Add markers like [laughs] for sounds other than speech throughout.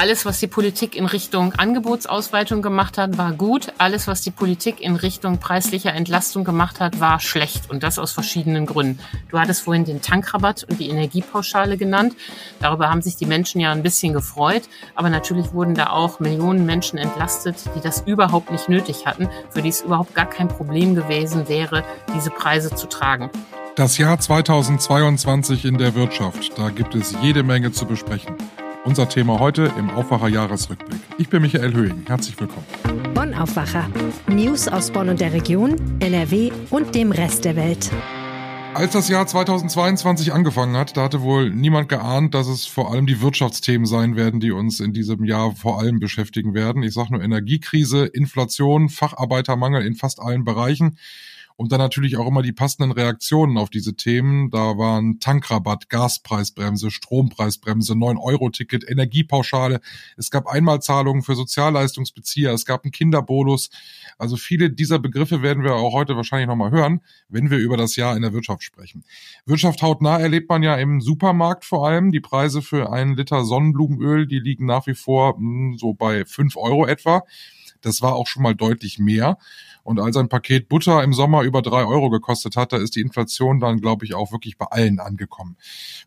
Alles, was die Politik in Richtung Angebotsausweitung gemacht hat, war gut. Alles, was die Politik in Richtung preislicher Entlastung gemacht hat, war schlecht. Und das aus verschiedenen Gründen. Du hattest vorhin den Tankrabatt und die Energiepauschale genannt. Darüber haben sich die Menschen ja ein bisschen gefreut. Aber natürlich wurden da auch Millionen Menschen entlastet, die das überhaupt nicht nötig hatten, für die es überhaupt gar kein Problem gewesen wäre, diese Preise zu tragen. Das Jahr 2022 in der Wirtschaft. Da gibt es jede Menge zu besprechen. Unser Thema heute im Aufwacher Jahresrückblick. Ich bin Michael Höhing. Herzlich willkommen. Bonn Aufwacher. News aus Bonn und der Region, NRW und dem Rest der Welt. Als das Jahr 2022 angefangen hat, da hatte wohl niemand geahnt, dass es vor allem die Wirtschaftsthemen sein werden, die uns in diesem Jahr vor allem beschäftigen werden. Ich sage nur Energiekrise, Inflation, Facharbeitermangel in fast allen Bereichen und dann natürlich auch immer die passenden Reaktionen auf diese Themen. Da waren Tankrabatt, Gaspreisbremse, Strompreisbremse, 9-Euro-Ticket, Energiepauschale. Es gab Einmalzahlungen für Sozialleistungsbezieher, es gab einen Kinderbonus. Also viele dieser Begriffe werden wir auch heute wahrscheinlich nochmal hören, wenn wir über das Jahr in der Wirtschaft sprechen. Wirtschaft hautnah erlebt man ja im Supermarkt vor allem. Die Preise für einen Liter Sonnenblumenöl, die liegen nach wie vor hm, so bei fünf Euro etwa. Das war auch schon mal deutlich mehr. Und als ein Paket Butter im Sommer über drei Euro gekostet hat, da ist die Inflation dann, glaube ich, auch wirklich bei allen angekommen.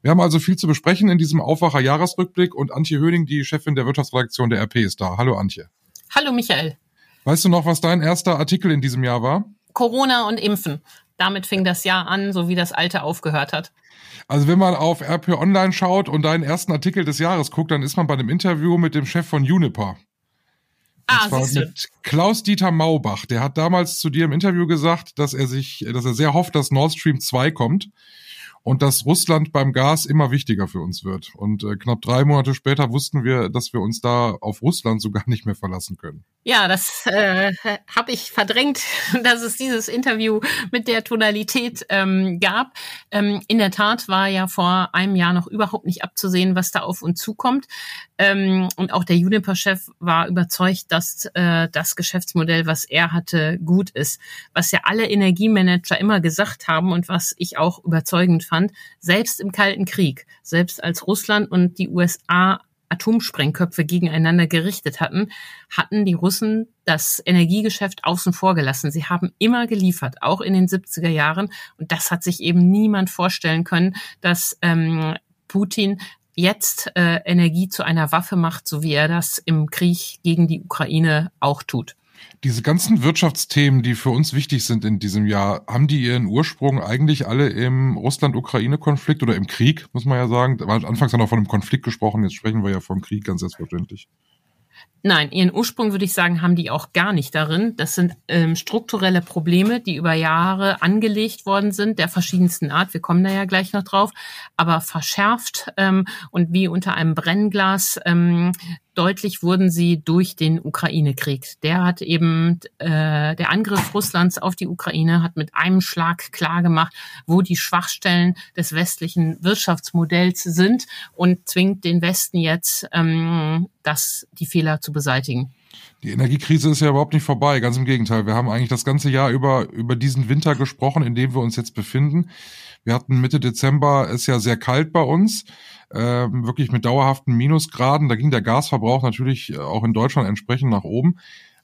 Wir haben also viel zu besprechen in diesem Aufwacher-Jahresrückblick und Antje Höning, die Chefin der Wirtschaftsredaktion der RP, ist da. Hallo Antje. Hallo Michael. Weißt du noch, was dein erster Artikel in diesem Jahr war? Corona und Impfen. Damit fing das Jahr an, so wie das alte aufgehört hat. Also wenn man auf RP Online schaut und deinen ersten Artikel des Jahres guckt, dann ist man bei dem Interview mit dem Chef von Uniper. Ah, zwar mit Klaus-Dieter Maubach. Der hat damals zu dir im Interview gesagt, dass er sich, dass er sehr hofft, dass Nord Stream 2 kommt und dass Russland beim Gas immer wichtiger für uns wird. Und äh, knapp drei Monate später wussten wir, dass wir uns da auf Russland so gar [laughs] nicht mehr verlassen können. Ja, das äh, habe ich verdrängt, [laughs] dass es dieses Interview mit der Tonalität ähm, gab. Ähm, in der Tat war ja vor einem Jahr noch überhaupt nicht abzusehen, was da auf uns zukommt. Ähm, und auch der Juniper-Chef war überzeugt, dass äh, das Geschäftsmodell, was er hatte, gut ist. Was ja alle Energiemanager immer gesagt haben und was ich auch überzeugend fand, selbst im Kalten Krieg, selbst als Russland und die USA Atomsprengköpfe gegeneinander gerichtet hatten, hatten die Russen das Energiegeschäft außen vor gelassen. Sie haben immer geliefert, auch in den 70er Jahren. Und das hat sich eben niemand vorstellen können, dass ähm, Putin jetzt äh, Energie zu einer Waffe macht, so wie er das im Krieg gegen die Ukraine auch tut. Diese ganzen Wirtschaftsthemen, die für uns wichtig sind in diesem Jahr, haben die ihren Ursprung eigentlich alle im Russland-Ukraine-Konflikt oder im Krieg, muss man ja sagen. Anfangs haben wir von einem Konflikt gesprochen, jetzt sprechen wir ja vom Krieg ganz selbstverständlich. Nein, ihren Ursprung würde ich sagen, haben die auch gar nicht darin. Das sind ähm, strukturelle Probleme, die über Jahre angelegt worden sind, der verschiedensten Art. Wir kommen da ja gleich noch drauf, aber verschärft ähm, und wie unter einem Brennglas ähm, deutlich wurden sie durch den Ukraine-Krieg. Der hat eben äh, der Angriff Russlands auf die Ukraine hat mit einem Schlag klargemacht, wo die Schwachstellen des westlichen Wirtschaftsmodells sind und zwingt den Westen jetzt, ähm, das die Fehler zu beseitigen. Die Energiekrise ist ja überhaupt nicht vorbei, ganz im Gegenteil. Wir haben eigentlich das ganze Jahr über über diesen Winter gesprochen, in dem wir uns jetzt befinden. Wir hatten Mitte Dezember ist ja sehr kalt bei uns ähm, wirklich mit dauerhaften Minusgraden. Da ging der Gasverbrauch natürlich äh, auch in Deutschland entsprechend nach oben.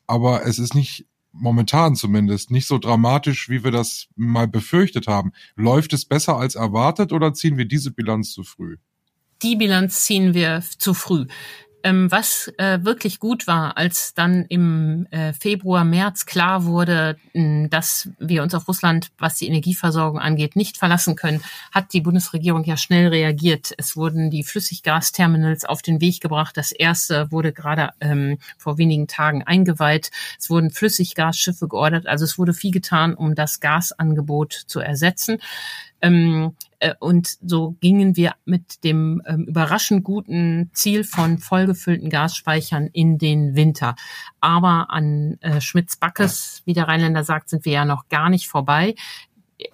Aber es ist nicht momentan zumindest nicht so dramatisch, wie wir das mal befürchtet haben. Läuft es besser als erwartet oder ziehen wir diese Bilanz zu früh? Die Bilanz ziehen wir zu früh. Ähm, was äh, wirklich gut war, als dann im äh, Februar, März klar wurde, mh, dass wir uns auf Russland, was die Energieversorgung angeht, nicht verlassen können, hat die Bundesregierung ja schnell reagiert. Es wurden die Flüssiggasterminals auf den Weg gebracht. Das erste wurde gerade ähm, vor wenigen Tagen eingeweiht. Es wurden Flüssiggasschiffe geordert. Also es wurde viel getan, um das Gasangebot zu ersetzen. Ähm, äh, und so gingen wir mit dem ähm, überraschend guten Ziel von vollgefüllten Gasspeichern in den Winter. Aber an äh, Schmitz-Backes, wie der Rheinländer sagt, sind wir ja noch gar nicht vorbei.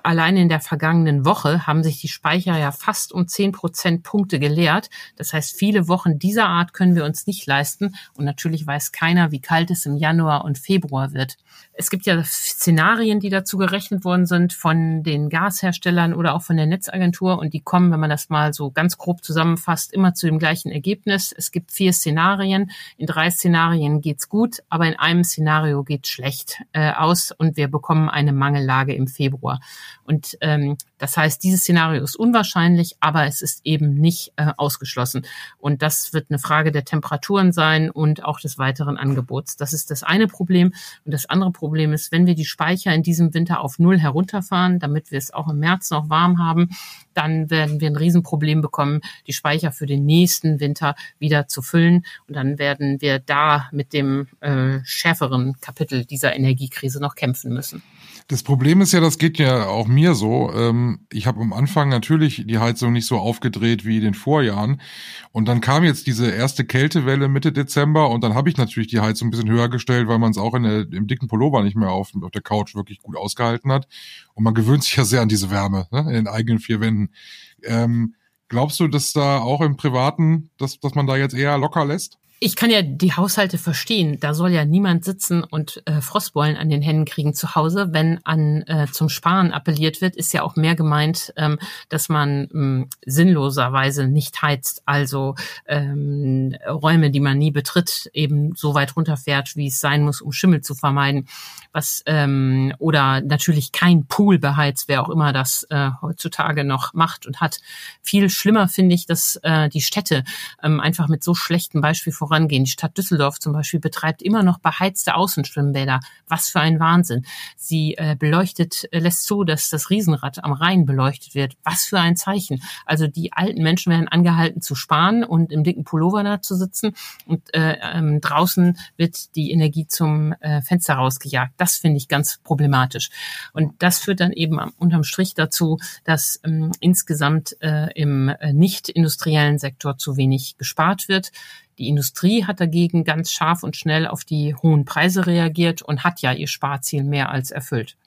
allein in der vergangenen Woche haben sich die Speicher ja fast um zehn Prozentpunkte geleert. Das heißt, viele Wochen dieser Art können wir uns nicht leisten. Und natürlich weiß keiner, wie kalt es im Januar und Februar wird. Es gibt ja Szenarien, die dazu gerechnet worden sind von den Gasherstellern oder auch von der Netzagentur. Und die kommen, wenn man das mal so ganz grob zusammenfasst, immer zu dem gleichen Ergebnis. Es gibt vier Szenarien. In drei Szenarien geht's gut, aber in einem Szenario geht's schlecht äh, aus und wir bekommen eine Mangellage im Februar. Und ähm, das heißt, dieses Szenario ist unwahrscheinlich, aber es ist eben nicht äh, ausgeschlossen. Und das wird eine Frage der Temperaturen sein und auch des weiteren Angebots. Das ist das eine Problem. Und das andere Problem ist, wenn wir die Speicher in diesem Winter auf Null herunterfahren, damit wir es auch im März noch warm haben, dann werden wir ein Riesenproblem bekommen, die Speicher für den nächsten Winter wieder zu füllen. Und dann werden wir da mit dem äh, schärferen Kapitel dieser Energiekrise noch kämpfen müssen. Das Problem ist ja, das geht ja auch mir so. Ähm, ich habe am Anfang natürlich die Heizung nicht so aufgedreht wie in den Vorjahren. Und dann kam jetzt diese erste Kältewelle Mitte Dezember und dann habe ich natürlich die Heizung ein bisschen höher gestellt, weil man es auch in der, im dicken Pullover nicht mehr auf, auf der Couch wirklich gut ausgehalten hat. Und man gewöhnt sich ja sehr an diese Wärme ne, in den eigenen vier Wänden. Ähm, glaubst du, dass da auch im Privaten, dass, dass man da jetzt eher locker lässt? Ich kann ja die Haushalte verstehen. Da soll ja niemand sitzen und äh, Frostbeulen an den Händen kriegen zu Hause. Wenn an äh, zum Sparen appelliert wird, ist ja auch mehr gemeint, ähm, dass man ähm, sinnloserweise nicht heizt. Also ähm, Räume, die man nie betritt, eben so weit runterfährt, wie es sein muss, um Schimmel zu vermeiden. Was ähm, oder natürlich kein Pool beheizt, wer auch immer das äh, heutzutage noch macht und hat. Viel schlimmer finde ich, dass äh, die Städte ähm, einfach mit so schlechten Beispiel vorangehen. Die Stadt Düsseldorf zum Beispiel betreibt immer noch beheizte Außenschwimmbäder. Was für ein Wahnsinn. Sie äh, beleuchtet, äh, lässt zu, dass das Riesenrad am Rhein beleuchtet wird. Was für ein Zeichen. Also die alten Menschen werden angehalten zu sparen und im dicken Pullover da zu sitzen und äh, ähm, draußen wird die Energie zum äh, Fenster rausgejagt. Das finde ich ganz problematisch. Und das führt dann eben unterm Strich dazu, dass ähm, insgesamt äh, im äh, nicht industriellen Sektor zu wenig gespart wird. Die Industrie hat dagegen ganz scharf und schnell auf die hohen Preise reagiert und hat ja ihr Sparziel mehr als erfüllt.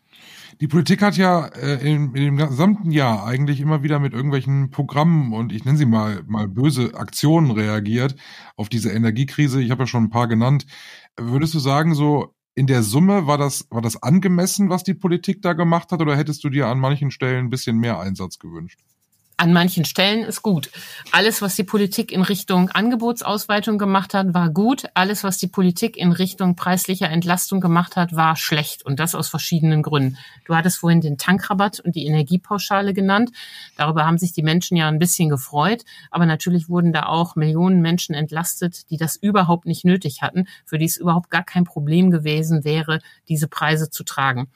Die Politik hat ja äh, in, in dem gesamten Jahr eigentlich immer wieder mit irgendwelchen Programmen und ich nenne sie mal mal böse Aktionen reagiert auf diese Energiekrise. Ich habe ja schon ein paar genannt. Würdest du sagen, so in der Summe war das war das angemessen, was die Politik da gemacht hat, oder hättest du dir an manchen Stellen ein bisschen mehr Einsatz gewünscht? An manchen Stellen ist gut. Alles, was die Politik in Richtung Angebotsausweitung gemacht hat, war gut. Alles, was die Politik in Richtung preislicher Entlastung gemacht hat, war schlecht. Und das aus verschiedenen Gründen. Du hattest vorhin den Tankrabatt und die Energiepauschale genannt. Darüber haben sich die Menschen ja ein bisschen gefreut. Aber natürlich wurden da auch Millionen Menschen entlastet, die das überhaupt nicht nötig hatten, für die es überhaupt gar kein Problem gewesen wäre, diese Preise zu tragen.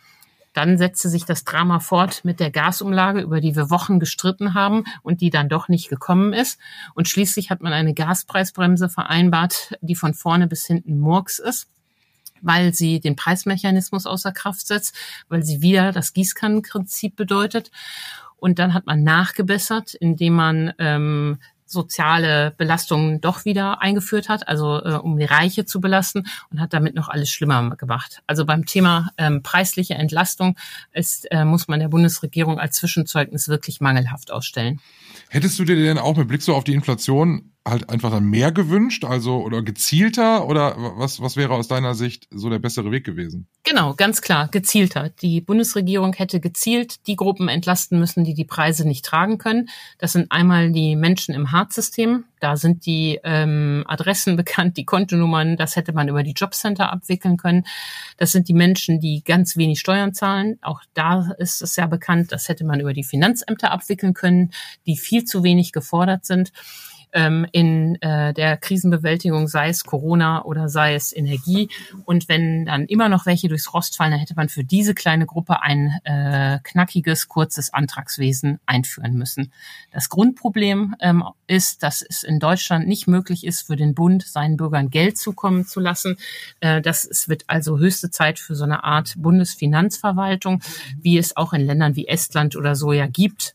Dann setzte sich das Drama fort mit der Gasumlage, über die wir Wochen gestritten haben und die dann doch nicht gekommen ist. Und schließlich hat man eine Gaspreisbremse vereinbart, die von vorne bis hinten Murks ist weil sie den Preismechanismus außer Kraft setzt, weil sie wieder das Gießkannenprinzip bedeutet. Und dann hat man nachgebessert, indem man ähm, soziale Belastungen doch wieder eingeführt hat, also äh, um die Reiche zu belasten und hat damit noch alles schlimmer gemacht. Also beim Thema ähm, preisliche Entlastung ist, äh, muss man der Bundesregierung als Zwischenzeugnis wirklich mangelhaft ausstellen. Hättest du dir denn auch mit Blick so auf die Inflation halt einfach dann mehr gewünscht, also oder gezielter oder was was wäre aus deiner Sicht so der bessere Weg gewesen? Genau, ganz klar, gezielter. Die Bundesregierung hätte gezielt die Gruppen entlasten müssen, die die Preise nicht tragen können. Das sind einmal die Menschen im Hartsystem. Da sind die ähm, Adressen [laughs] bekannt, die Kontonummern. Das hätte man über die Jobcenter abwickeln können. Das sind die Menschen, die ganz wenig Steuern zahlen. Auch da ist es ja bekannt. Das hätte man über die Finanzämter abwickeln können, die viel zu wenig gefordert sind ähm, in äh, der Krisenbewältigung, sei es Corona oder sei es Energie. Und wenn dann immer noch welche durchs Rost fallen, dann hätte man für diese kleine Gruppe ein äh, knackiges, kurzes Antragswesen einführen müssen. Das Grundproblem ähm, ist, dass es in Deutschland nicht möglich ist, für den Bund seinen Bürgern Geld zukommen zu lassen. Äh, das es wird also höchste Zeit für so eine Art Bundesfinanzverwaltung, wie es auch in Ländern wie Estland oder so ja gibt,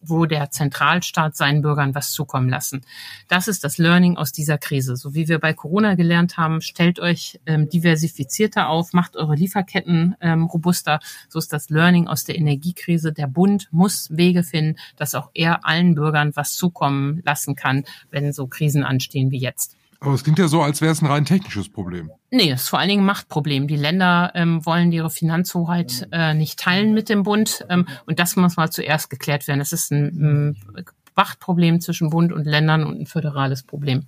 wo der Zentralstaat seinen Bürgern was zukommen lassen. Das ist das Learning aus dieser Krise. So wie wir bei Corona gelernt haben, stellt euch ähm, diversifizierter auf, macht eure Lieferketten ähm, robuster. So ist das Learning aus der Energiekrise. Der Bund muss Wege finden, dass auch er allen Bürgern was zukommen lassen kann, wenn so Krisen anstehen wie jetzt. Aber es klingt ja so, als wäre es ein rein technisches Problem. Nee, es ist vor allen Dingen ein Machtproblem. Die Länder ähm, wollen ihre Finanzhoheit äh, nicht teilen mit dem Bund. Ähm, und das muss mal zuerst geklärt werden. Es ist ein, ein Machtproblem zwischen Bund und Ländern und ein föderales Problem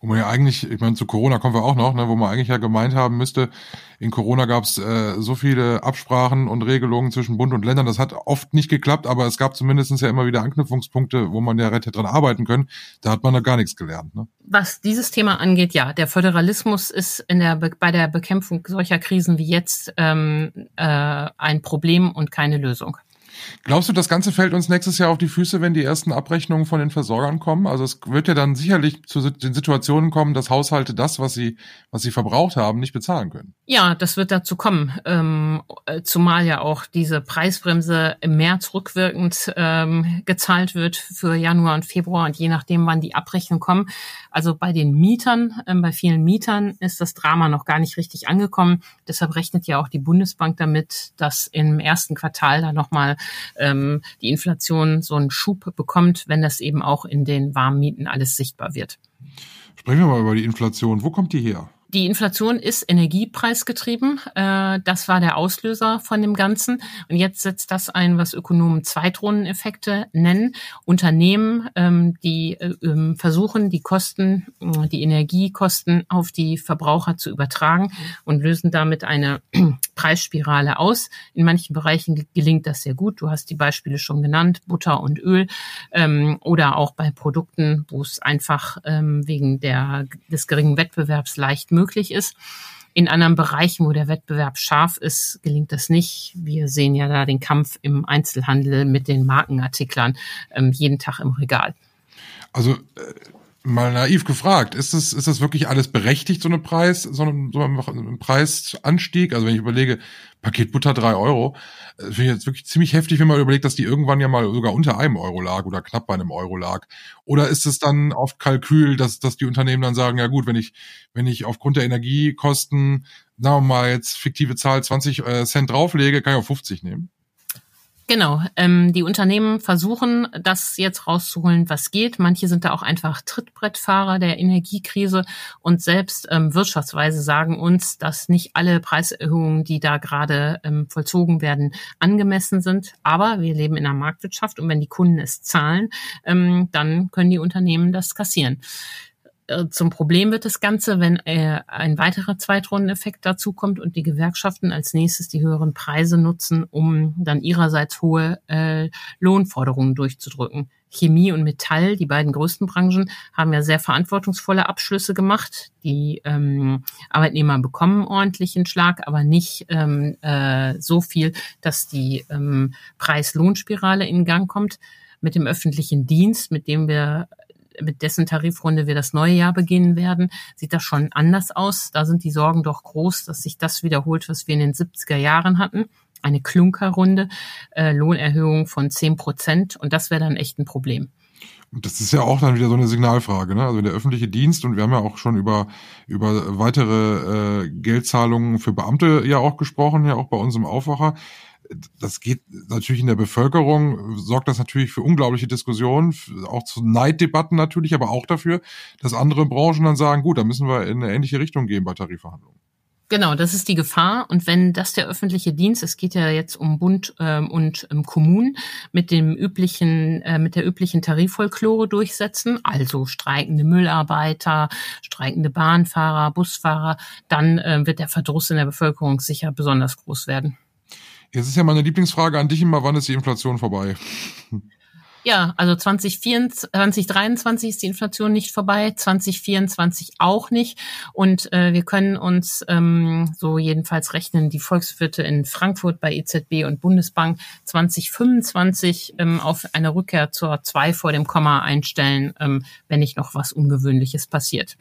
wo man ja eigentlich, ich meine, zu Corona kommen wir auch noch, ne, wo man eigentlich ja gemeint haben müsste, in Corona gab es äh, so viele Absprachen und Regelungen zwischen Bund und Ländern, das hat oft nicht geklappt, aber es gab zumindest ja immer wieder Anknüpfungspunkte, wo man ja hätte dran arbeiten können. Da hat man da gar nichts gelernt. Ne? Was dieses Thema angeht, ja, der Föderalismus ist in der bei der Bekämpfung solcher Krisen wie jetzt ähm, äh, ein Problem und keine Lösung. Glaubst du, das Ganze fällt uns nächstes Jahr auf die Füße, wenn die ersten Abrechnungen von den Versorgern kommen? Also es wird ja dann sicherlich zu den Situationen kommen, dass Haushalte das, was sie, was sie verbraucht haben, nicht bezahlen können. Ja, das wird dazu kommen. Ähm, äh, zumal ja auch diese Preisbremse im März rückwirkend ähm, gezahlt wird für Januar und Februar und je nachdem, wann die Abrechnungen kommen. Also bei den Mietern, ähm, bei vielen Mietern ist das Drama noch gar nicht richtig angekommen. Deshalb rechnet ja auch die Bundesbank damit, dass im ersten Quartal da nochmal ähm, die Inflation so einen Schub bekommt, wenn das eben auch in den Warmmieten alles sichtbar wird. Sprechen wir mal über die Inflation. Wo kommt die her? Die Inflation ist energiepreisgetrieben. Äh, das war der Auslöser von dem Ganzen. Und jetzt setzt das ein, was Ökonomen Zweitrundeneffekte nennen. Unternehmen, ähm, die äh, ähm, versuchen, die Kosten, äh, die Energiekosten auf die Verbraucher zu übertragen und lösen damit eine Preisspirale aus. In manchen Bereichen gelingt das sehr gut. Du hast die Beispiele schon genannt, Butter und Öl ähm, oder auch bei Produkten, wo es einfach wegen der, des geringen Wettbewerbs leicht möglich ist. In anderen Bereichen, wo der Wettbewerb scharf ist, gelingt das nicht. Wir sehen ja da den Kampf im Einzelhandel mit den Markenartiklern ähm, jeden Tag im Regal. Also äh, mal naiv gefragt, ist das, ist das wirklich alles berechtigt, so eine Preis, so ein, so ein Preisanstieg? Also wenn ich überlege, Paket Butter drei Euro, äh, finde ich jetzt wirklich ziemlich heftig, wenn man überlegt, dass die irgendwann ja mal sogar unter einem Euro lag oder knapp bei einem Euro lag. Oder ist es dann auf Kalkül, dass, dass die Unternehmen dann sagen, ja gut, wenn ich, wenn ich aufgrund der Energiekosten, sagen wir mal jetzt fiktive Zahl 20 äh, Cent drauflege, kann ich auch 50 nehmen? Genau, ähm, die Unternehmen versuchen, das jetzt rauszuholen, was geht. Manche sind da auch einfach Trittbrettfahrer der Energiekrise und selbst ähm, Wirtschaftsweise sagen uns, dass nicht alle Preiserhöhungen, die da gerade ähm, vollzogen werden, angemessen sind. Aber wir leben in einer Marktwirtschaft und wenn die Kunden es zahlen, ähm, dann können die Unternehmen das kassieren. Äh, zum Problem wird das Ganze, wenn äh, ein weiterer Zweitrundeneffekt dazu kommt und die Gewerkschaften als nächstes die höheren Preise nutzen, um dann ihrerseits hohe äh, Lohnforderungen durchzudrücken. Chemie und Metall, die beiden größten Branchen, haben ja sehr verantwortungsvolle Abschlüsse gemacht. Die ähm, Arbeitnehmer bekommen ordentlichen Schlag, aber nicht ähm, äh, so viel, dass die ähm, Preis-Lohnspirale in Gang kommt. Mit dem öffentlichen Dienst, mit dem wir mit dessen Tarifrunde wir das neue Jahr beginnen werden, sieht das schon anders aus. Da sind die Sorgen doch groß, dass sich das wiederholt, was wir in den 70er Jahren hatten. Eine Klunkerrunde, äh, Lohnerhöhung von 10 Prozent. Und das wäre dann echt ein Problem. Und das ist ja auch dann wieder so eine Signalfrage, ne? Also der öffentliche Dienst und wir haben ja auch schon über über weitere äh, Geldzahlungen für Beamte ja auch gesprochen, ja auch bei uns im Aufwacher das geht natürlich in der Bevölkerung, sorgt das natürlich für unglaubliche Diskussionen, auch zu Neiddebatten natürlich, aber auch dafür, dass andere Branchen dann sagen, gut, da müssen wir in eine ähnliche Richtung gehen bei Tarifverhandlungen. Genau, das ist die Gefahr. Und wenn das der öffentliche Dienst, es geht ja jetzt um Bund ähm, und ähm, Kommunen, mit dem üblichen, äh, mit der üblichen Tariffolklore durchsetzen, also streikende Müllarbeiter, streikende Bahnfahrer, Busfahrer, dann äh, wird der Verdruss in der Bevölkerung sicher besonders groß werden. Jetzt ist ja meine Lieblingsfrage an dich immer, wann ist die Inflation vorbei? Ja, also 2024, 2023 ist die Inflation nicht vorbei, 2024 auch nicht. Und äh, wir können uns ähm, so jedenfalls rechnen, die Volkswirte in Frankfurt bei EZB und Bundesbank 2025 ähm, auf eine Rückkehr zur 2 vor dem Komma einstellen, ähm, wenn nicht noch was Ungewöhnliches passiert.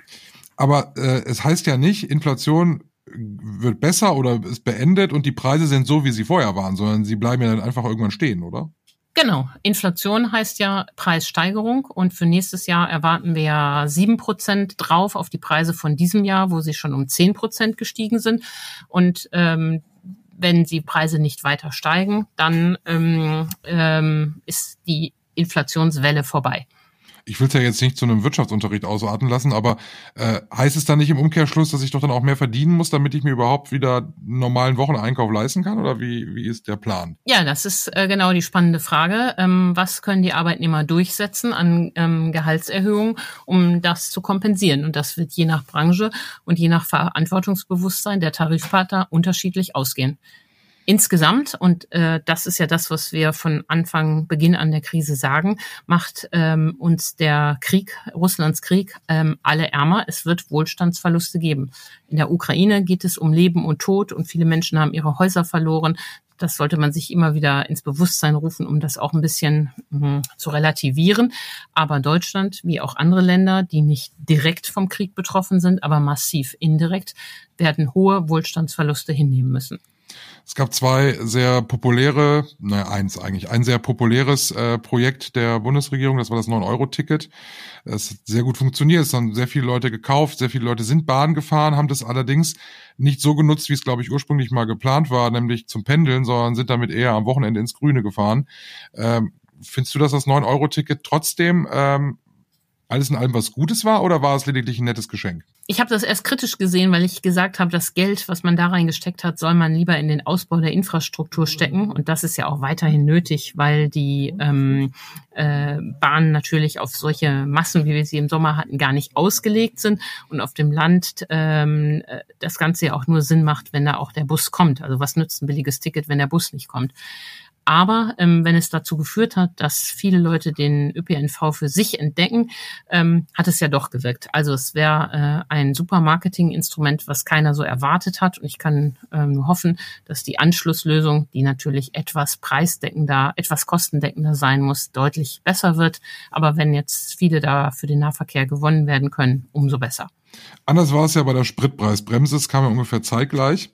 Aber äh, es heißt ja nicht, Inflation wird besser oder ist beendet und die Preise sind so, wie sie vorher waren, sondern sie bleiben ja dann einfach irgendwann stehen, oder? Genau. Inflation heißt ja Preissteigerung und für nächstes Jahr erwarten wir ja sieben Prozent drauf auf die Preise von diesem Jahr, wo sie schon um zehn Prozent gestiegen sind. Und ähm, wenn die Preise nicht weiter steigen, dann ähm, ähm, ist die Inflationswelle vorbei ich will es ja jetzt nicht zu einem Wirtschaftsunterricht ausarten lassen, aber äh, heißt es dann nicht im Umkehrschluss, dass ich doch dann auch mehr verdienen muss, damit ich mir überhaupt wieder einen normalen Wocheneinkauf leisten kann? Oder wie, wie ist der Plan? Ja, das ist äh, genau die spannende Frage. Ähm, was können die Arbeitnehmer durchsetzen an ähm, Gehaltserhöhungen, um das zu kompensieren? Und das wird je nach Branche und je nach Verantwortungsbewusstsein der Tarifpartner unterschiedlich ausgehen. Insgesamt, und äh, das ist ja das, was wir von Anfang, Beginn an der Krise sagen, macht ähm, uns der Krieg, Russlands Krieg, ähm, alle ärmer. Es wird Wohlstandsverluste geben. In der Ukraine geht es um Leben und Tod und viele Menschen haben ihre Häuser verloren. Das sollte man sich immer wieder ins Bewusstsein rufen, um das auch ein bisschen mh, zu relativieren. Aber Deutschland, wie auch andere Länder, die nicht direkt vom Krieg betroffen sind, aber massiv indirekt, werden hohe Wohlstandsverluste hinnehmen müssen. Es gab zwei sehr populäre, naja, eins eigentlich, ein sehr populäres äh, Projekt der Bundesregierung, das war das 9-Euro-Ticket. Es hat sehr gut funktioniert, es haben sehr viele Leute gekauft, sehr viele Leute sind Bahn gefahren, haben das allerdings nicht so genutzt, wie es, glaube ich, ursprünglich mal geplant war, nämlich zum Pendeln, sondern sind damit eher am Wochenende ins Grüne gefahren. Ähm, findest du, dass das 9-Euro-Ticket trotzdem ähm, alles in allem was Gutes war oder war es lediglich ein nettes Geschenk? Ich habe das erst kritisch gesehen, weil ich gesagt habe, das Geld, was man da reingesteckt hat, soll man lieber in den Ausbau der Infrastruktur stecken. Und das ist ja auch weiterhin nötig, weil die ähm, äh, Bahnen natürlich auf solche Massen, wie wir sie im Sommer hatten, gar nicht ausgelegt sind. Und auf dem Land ähm, äh, das Ganze ja auch nur Sinn macht, wenn da auch der Bus kommt. Also was nützt ein billiges Ticket, wenn der Bus nicht kommt? Aber ähm, wenn es dazu geführt hat, dass viele Leute den ÖPNV für sich entdecken, ähm, hat es ja doch gewirkt. Also es wäre äh, ein super Marketinginstrument, was keiner so erwartet hat. Und ich kann ähm, nur hoffen, dass die Anschlusslösung, die natürlich etwas preisdeckender, etwas kostendeckender sein muss, deutlich besser wird. Aber wenn jetzt viele da für den Nahverkehr gewonnen werden können, umso besser. Anders war es ja bei der Spritpreisbremse. Es kam ja ungefähr zeitgleich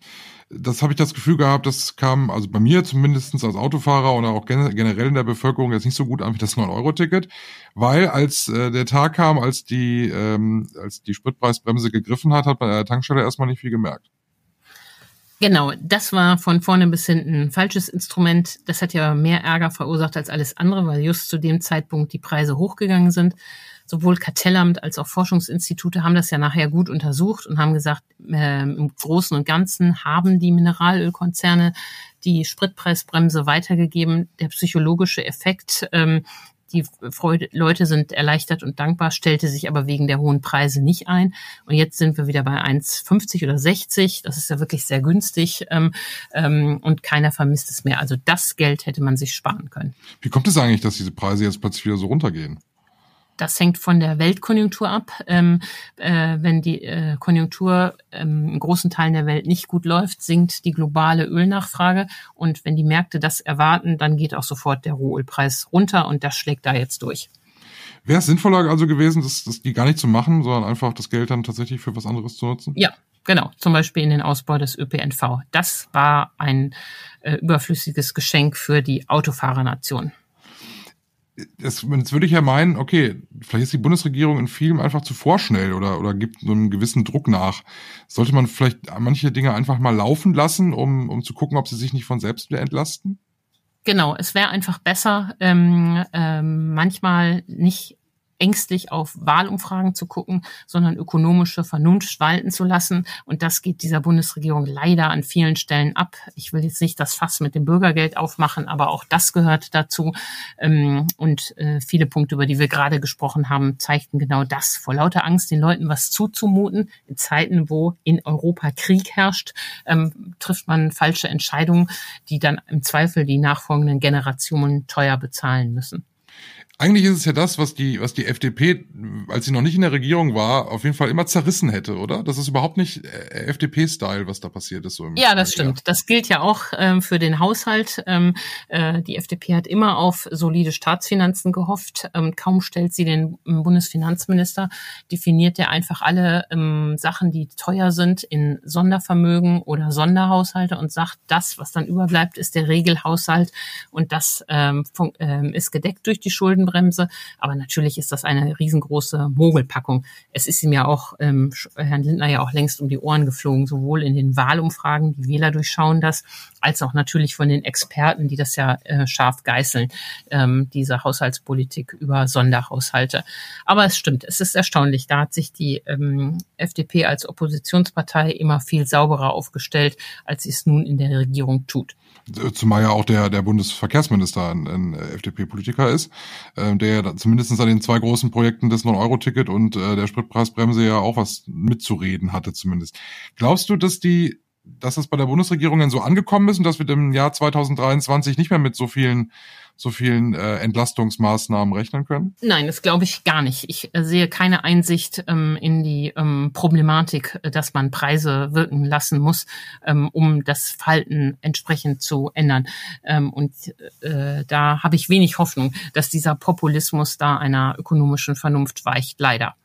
das habe ich das Gefühl gehabt, das kam, also bei mir zumindest als Autofahrer oder auch generell in der Bevölkerung jetzt nicht so gut an wie das 9-Euro-Ticket, weil als äh, der Tag kam, als die, ähm, als die Spritpreisbremse gegriffen hat, hat man an der Tankstelle erstmal nicht viel gemerkt. Genau, das war von vorne bis hinten ein falsches Instrument. Das hat ja mehr Ärger verursacht als alles andere, weil just zu dem Zeitpunkt die Preise hochgegangen sind sowohl Kartellamt als auch Forschungsinstitute haben das ja nachher gut untersucht und haben gesagt, äh, im Großen und Ganzen haben die Mineralölkonzerne die Spritpreisbremse weitergegeben. Der psychologische Effekt, ähm, die Freude, Leute sind erleichtert und dankbar, stellte sich aber wegen der hohen Preise nicht ein. Und jetzt sind wir wieder bei 1,50 oder 60. Das ist ja wirklich sehr günstig ähm, ähm, und keiner vermisst es mehr. Also das Geld hätte man sich sparen können. Wie kommt es eigentlich, dass diese Preise jetzt plötzlich wieder so runtergehen? Das hängt von der Weltkonjunktur ab. Ähm, äh, wenn die äh, Konjunktur ähm, in großen Teilen der Welt nicht gut läuft, sinkt die globale Ölnachfrage. Und wenn die Märkte das erwarten, dann geht auch sofort der Rohölpreis runter und das schlägt da jetzt durch. Wäre es sinnvoller also gewesen, das, das die gar nicht zu machen, sondern einfach das Geld dann tatsächlich für was anderes zu nutzen? Ja, genau. Zum Beispiel in den Ausbau des ÖPNV. Das war ein äh, überflüssiges Geschenk für die Autofahrernation das, jetzt würde ich ja meinen, okay, vielleicht ist die Bundesregierung in vielem einfach zu vorschnell oder, oder gibt so einen gewissen Druck nach. Sollte man vielleicht manche Dinge einfach mal laufen lassen, um, um zu gucken, ob sie sich nicht von selbst wieder entlasten? Genau, es wäre einfach besser, ähm, ähm, manchmal nicht ängstlich auf Wahlumfragen zu gucken, sondern ökonomische Vernunft walten zu lassen. Und das geht dieser Bundesregierung leider an vielen Stellen ab. Ich will jetzt nicht das Fass mit dem Bürgergeld aufmachen, aber auch das gehört dazu. Ähm, und äh, viele Punkte, über die wir gerade gesprochen haben, zeigten genau das. Vor lauter Angst, den Leuten was zuzumuten, in Zeiten, wo in Europa Krieg herrscht, ähm, trifft man falsche Entscheidungen, die dann im Zweifel die nachfolgenden Generationen teuer bezahlen müssen. Eigentlich ist es ja das, was die, was die FDP, als sie noch nicht in der Regierung war, auf jeden Fall immer zerrissen hätte, oder? Das ist überhaupt nicht äh, FDP-Style, was da passiert ist. So ja, das stimmt. Das gilt ja auch ähm, für den Haushalt. Ähm, äh, die FDP hat immer auf solide Staatsfinanzen gehofft. Ähm, kaum stellt sie den ähm, Bundesfinanzminister, definiert er einfach alle ähm, Sachen, die teuer sind, in Sondervermögen oder Sonderhaushalte und sagt, das, was dann überbleibt, ist der Regelhaushalt und das ähm ist gedeckt durch die Schulden Schuldenbremse. Aber natürlich ist das eine riesengroße Mogelpackung. Es ist ihm ja auch, ähm, Herrn Lindner ja auch längst um die Ohren geflogen, sowohl in den Wahlumfragen, die Wähler durchschauen das, als auch natürlich von den Experten, die das ja äh, scharf geißeln, ähm, diese Haushaltspolitik über Sonderhaushalte. Aber es stimmt, es ist erstaunlich. Da hat sich die ähm, FDP als Oppositionspartei immer viel sauberer aufgestellt, als sie es nun in der Regierung tut. Zumal ja auch der, der Bundesverkehrsminister ein, ein FDP-Politiker ist, äh, der zumindest an den zwei großen Projekten des 9-Euro-Ticket und äh, der Spritpreisbremse ja auch was mitzureden hatte zumindest. Glaubst du, dass die dass das bei der Bundesregierung dann so angekommen ist und dass wir im Jahr 2023 nicht mehr mit so vielen so vielen äh, Entlastungsmaßnahmen rechnen können? Nein, das glaube ich gar nicht. Ich äh, sehe keine Einsicht ähm, in die ähm, Problematik, äh, dass man Preise wirken lassen muss, ähm, um das Verhalten entsprechend zu ändern. Ähm, und äh, da habe ich wenig Hoffnung, dass dieser Populismus da einer ökonomischen Vernunft weicht, leider.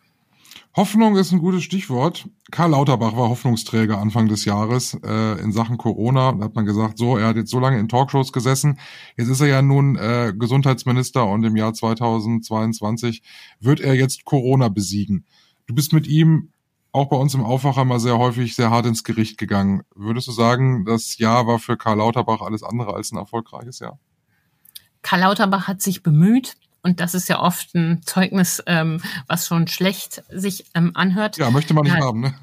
Hoffnung ist ein gutes Stichwort. Karl Lauterbach war Hoffnungsträger Anfang des Jahres äh, in Sachen Corona. Da hat man gesagt, so, er hat jetzt so lange in Talkshows gesessen. Jetzt ist er ja nun äh, Gesundheitsminister und im Jahr 2022 wird er jetzt Corona besiegen. Du bist mit ihm auch bei uns im Aufwacher mal sehr häufig sehr hart ins Gericht gegangen. Würdest du sagen, das Jahr war für Karl Lauterbach alles andere als ein erfolgreiches Jahr? Karl Lauterbach hat sich bemüht. Und das ist ja oft ein Zeugnis, ähm, was schon schlecht sich ähm, anhört. Ja, möchte man nicht ja, haben, ne?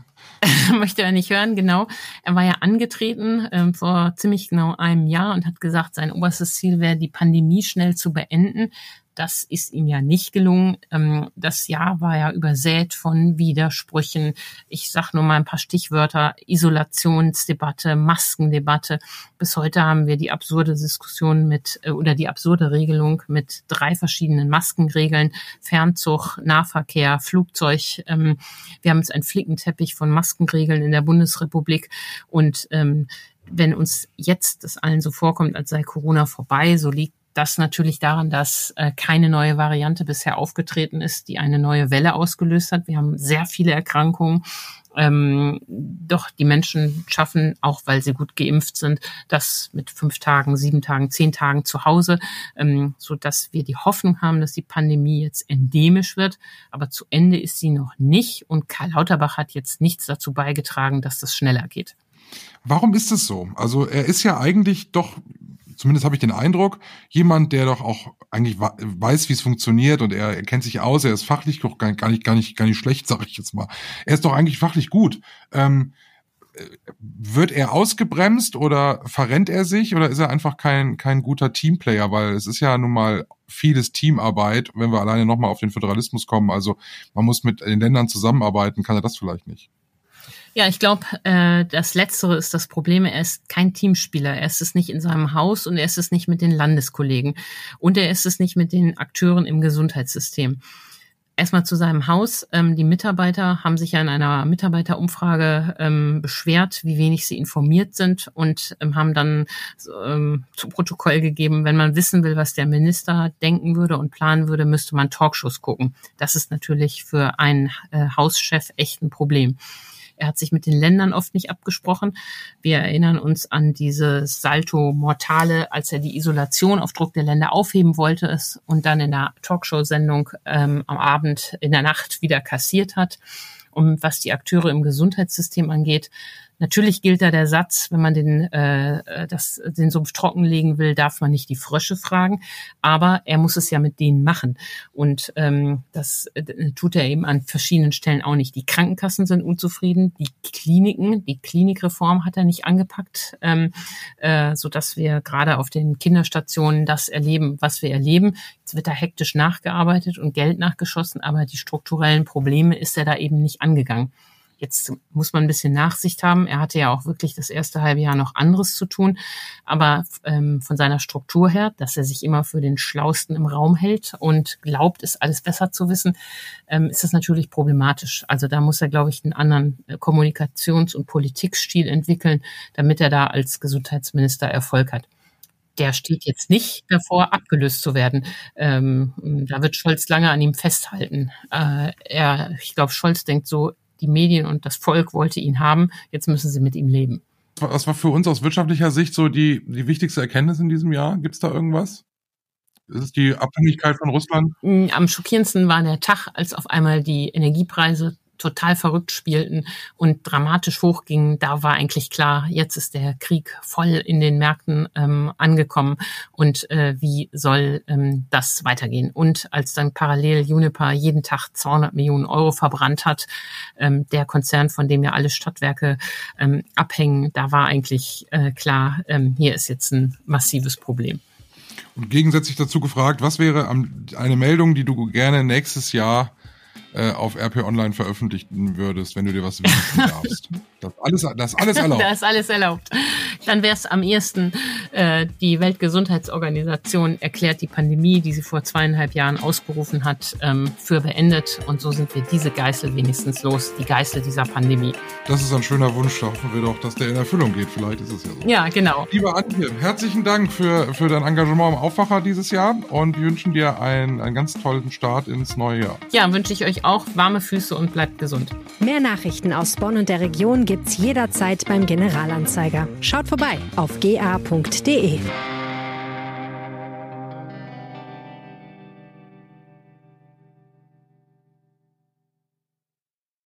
[laughs] möchte er nicht hören, genau. Er war ja angetreten ähm, vor ziemlich genau einem Jahr und hat gesagt, sein oberstes Ziel wäre, die Pandemie schnell zu beenden. Das ist ihm ja nicht gelungen. Ähm, das Jahr war ja übersät von Widersprüchen. Ich sage nur mal ein paar Stichwörter. Isolationsdebatte, Maskendebatte. Bis heute haben wir die absurde Diskussion mit äh, oder die absurde Regelung mit drei verschiedenen Maskenregeln. Fernzug, Nahverkehr, Flugzeug. Ähm, wir haben jetzt einen Flickenteppich von Maskenregeln in der Bundesrepublik und ähm, wenn uns jetzt das allen so vorkommt, als sei Corona vorbei, so liegt das natürlich daran, dass äh, keine neue Variante bisher aufgetreten ist, die eine neue Welle ausgelöst hat. Wir haben sehr viele Erkrankungen. Ähm, doch die Menschen schaffen, auch weil sie gut geimpft sind, das mit fünf Tagen, sieben Tagen, zehn Tagen zu Hause, ähm, so dass wir die Hoffnung haben, dass die Pandemie jetzt endemisch wird. Aber zu Ende ist sie noch nicht. Und Karl Lauterbach hat jetzt nichts dazu beigetragen, dass das schneller geht. Warum ist es so? Also er ist ja eigentlich doch zumindest habe ich den Eindruck, jemand, der doch auch eigentlich weiß, wie es funktioniert und er, er kennt sich aus, er ist fachlich doch gar, gar nicht, gar nicht, gar nicht schlecht, [laughs] sage ich jetzt mal. Er ist doch eigentlich fachlich gut. Ähm, äh, wird er ausgebremst oder verrennt er sich oder ist er einfach kein, kein guter Teamplayer? Weil es ist ja nun mal vieles Teamarbeit, wenn wir alleine nochmal auf den Föderalismus kommen. Also man muss mit den Ländern zusammenarbeiten, kann er das vielleicht nicht. Ja, ich glaube, äh, das Letztere ist das Problem. Er ist kein Teamspieler. Er ist es nicht in seinem Haus und er ist es nicht mit den Landeskollegen. Und er ist es nicht mit den Akteuren im Gesundheitssystem. Erstmal zu seinem Haus. Ähm, die Mitarbeiter haben sich ja in einer Mitarbeiterumfrage ähm, beschwert, wie wenig sie informiert sind und ähm, haben dann ähm, zu Protokoll gegeben, wenn man wissen will, was der Minister denken würde und planen würde, müsste man Talkshows gucken. Das ist natürlich für einen äh, Hauschef echt ein Problem. Er hat sich mit den Ländern oft nicht abgesprochen. Wir erinnern uns an dieses Salto Mortale, als er die Isolation auf Druck der Länder aufheben wollte es und dann in der Talkshow-Sendung ähm, am Abend in der Nacht wieder kassiert hat. Und was die Akteure im Gesundheitssystem angeht, Natürlich gilt da der Satz, wenn man den, äh, das, den Sumpf trockenlegen will, darf man nicht die Frösche fragen, aber er muss es ja mit denen machen. Und ähm, das äh, tut er eben an verschiedenen Stellen auch nicht. Die Krankenkassen sind unzufrieden, die Kliniken, die Klinikreform hat er nicht angepackt, ähm, äh, so dass wir gerade auf den Kinderstationen das erleben, was wir erleben. Jetzt wird da hektisch nachgearbeitet und Geld nachgeschossen, aber die strukturellen Probleme ist er da eben nicht angegangen. Jetzt muss man ein bisschen Nachsicht haben. Er hatte ja auch wirklich das erste halbe Jahr noch anderes zu tun. Aber ähm, von seiner Struktur her, dass er sich immer für den Schlausten im Raum hält und glaubt, es alles besser zu wissen, ähm, ist das natürlich problematisch. Also da muss er, glaube ich, einen anderen äh, Kommunikations- und Politikstil entwickeln, damit er da als Gesundheitsminister Erfolg hat der steht jetzt nicht davor, abgelöst zu werden. Ähm, da wird Scholz lange an ihm festhalten. Äh, er, ich glaube, Scholz denkt so, die Medien und das Volk wollte ihn haben, jetzt müssen sie mit ihm leben. Was war für uns aus wirtschaftlicher Sicht so die, die wichtigste Erkenntnis in diesem Jahr? Gibt es da irgendwas? Ist es die Abhängigkeit von Russland? Am schockierendsten war der Tag, als auf einmal die Energiepreise total verrückt spielten und dramatisch hochgingen, da war eigentlich klar, jetzt ist der Krieg voll in den Märkten ähm, angekommen und äh, wie soll ähm, das weitergehen? Und als dann parallel Juniper jeden Tag 200 Millionen Euro verbrannt hat, ähm, der Konzern, von dem ja alle Stadtwerke ähm, abhängen, da war eigentlich äh, klar, ähm, hier ist jetzt ein massives Problem. Und gegensätzlich dazu gefragt, was wäre eine Meldung, die du gerne nächstes Jahr äh, auf RP Online veröffentlichen würdest, wenn du dir was wünschen [laughs] darfst. Das alles, das alles erlaubt. [laughs] das ist alles erlaubt. Dann wäre es am ehesten, äh, die Weltgesundheitsorganisation erklärt die Pandemie, die sie vor zweieinhalb Jahren ausgerufen hat, ähm, für beendet. Und so sind wir diese Geißel wenigstens los, die Geißel dieser Pandemie. Das ist ein schöner Wunsch. Da hoffen wir doch, dass der in Erfüllung geht. Vielleicht ist es ja so. Ja, genau. Lieber Antje, herzlichen Dank für, für dein Engagement im Aufwacher dieses Jahr und wir wünschen dir einen, einen ganz tollen Start ins neue Jahr. Ja, wünsche ich euch auch warme Füße und bleibt gesund. Mehr Nachrichten aus Bonn und der Region gibt's jederzeit beim Generalanzeiger. Schaut vorbei auf ga.de.